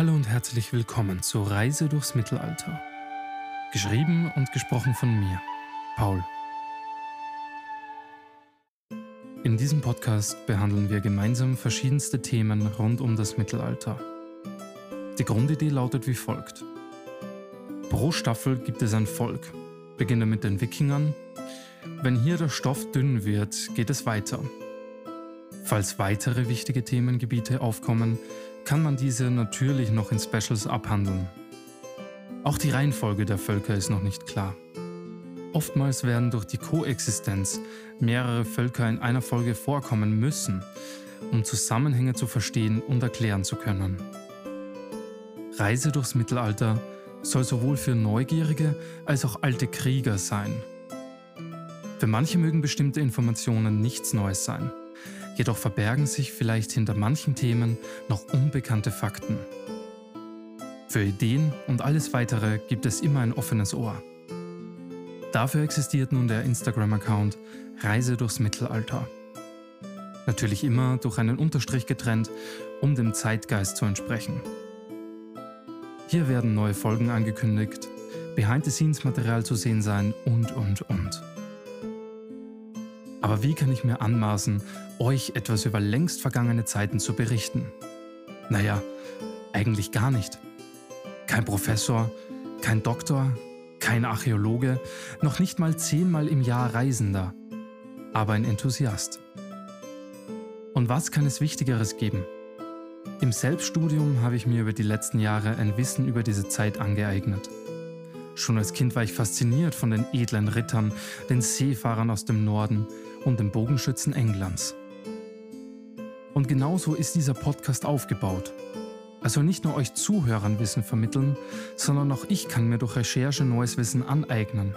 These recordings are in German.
Hallo und herzlich willkommen zur Reise durchs Mittelalter. Geschrieben und gesprochen von mir, Paul. In diesem Podcast behandeln wir gemeinsam verschiedenste Themen rund um das Mittelalter. Die Grundidee lautet wie folgt. Pro Staffel gibt es ein Volk. Beginne mit den Wikingern. Wenn hier der Stoff dünn wird, geht es weiter. Falls weitere wichtige Themengebiete aufkommen, kann man diese natürlich noch in Specials abhandeln. Auch die Reihenfolge der Völker ist noch nicht klar. Oftmals werden durch die Koexistenz mehrere Völker in einer Folge vorkommen müssen, um Zusammenhänge zu verstehen und erklären zu können. Reise durchs Mittelalter soll sowohl für Neugierige als auch alte Krieger sein. Für manche mögen bestimmte Informationen nichts Neues sein. Jedoch verbergen sich vielleicht hinter manchen Themen noch unbekannte Fakten. Für Ideen und alles weitere gibt es immer ein offenes Ohr. Dafür existiert nun der Instagram-Account Reise durchs Mittelalter. Natürlich immer durch einen Unterstrich getrennt, um dem Zeitgeist zu entsprechen. Hier werden neue Folgen angekündigt, Behind-the-Scenes-Material zu sehen sein und, und, und. Aber wie kann ich mir anmaßen, euch etwas über längst vergangene Zeiten zu berichten? Naja, eigentlich gar nicht. Kein Professor, kein Doktor, kein Archäologe, noch nicht mal zehnmal im Jahr Reisender, aber ein Enthusiast. Und was kann es Wichtigeres geben? Im Selbststudium habe ich mir über die letzten Jahre ein Wissen über diese Zeit angeeignet. Schon als Kind war ich fasziniert von den edlen Rittern, den Seefahrern aus dem Norden und den Bogenschützen Englands. Und genauso ist dieser Podcast aufgebaut. Also nicht nur euch Zuhörern Wissen vermitteln, sondern auch ich kann mir durch Recherche neues Wissen aneignen.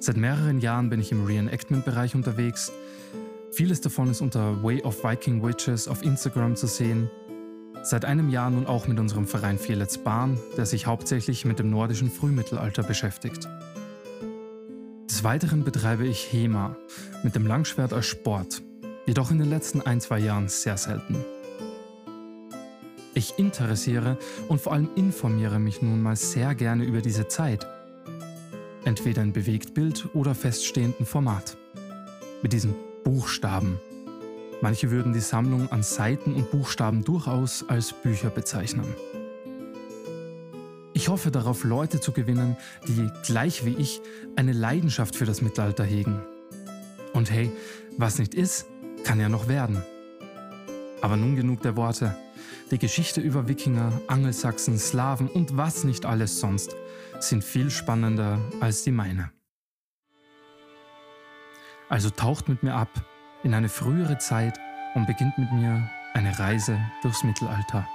Seit mehreren Jahren bin ich im Reenactment-Bereich unterwegs. Vieles davon ist unter Way of Viking Witches auf Instagram zu sehen Seit einem Jahr nun auch mit unserem Verein Vieletz Bahn, der sich hauptsächlich mit dem nordischen Frühmittelalter beschäftigt. Des Weiteren betreibe ich HEMA mit dem Langschwert als Sport, jedoch in den letzten ein, zwei Jahren sehr selten. Ich interessiere und vor allem informiere mich nun mal sehr gerne über diese Zeit. Entweder in Bewegtbild oder feststehenden Format. Mit diesen Buchstaben, Manche würden die Sammlung an Seiten und Buchstaben durchaus als Bücher bezeichnen. Ich hoffe darauf, Leute zu gewinnen, die, gleich wie ich, eine Leidenschaft für das Mittelalter hegen. Und hey, was nicht ist, kann ja noch werden. Aber nun genug der Worte. Die Geschichte über Wikinger, Angelsachsen, Slawen und was nicht alles sonst sind viel spannender als die meine. Also taucht mit mir ab in eine frühere Zeit und beginnt mit mir eine Reise durchs Mittelalter.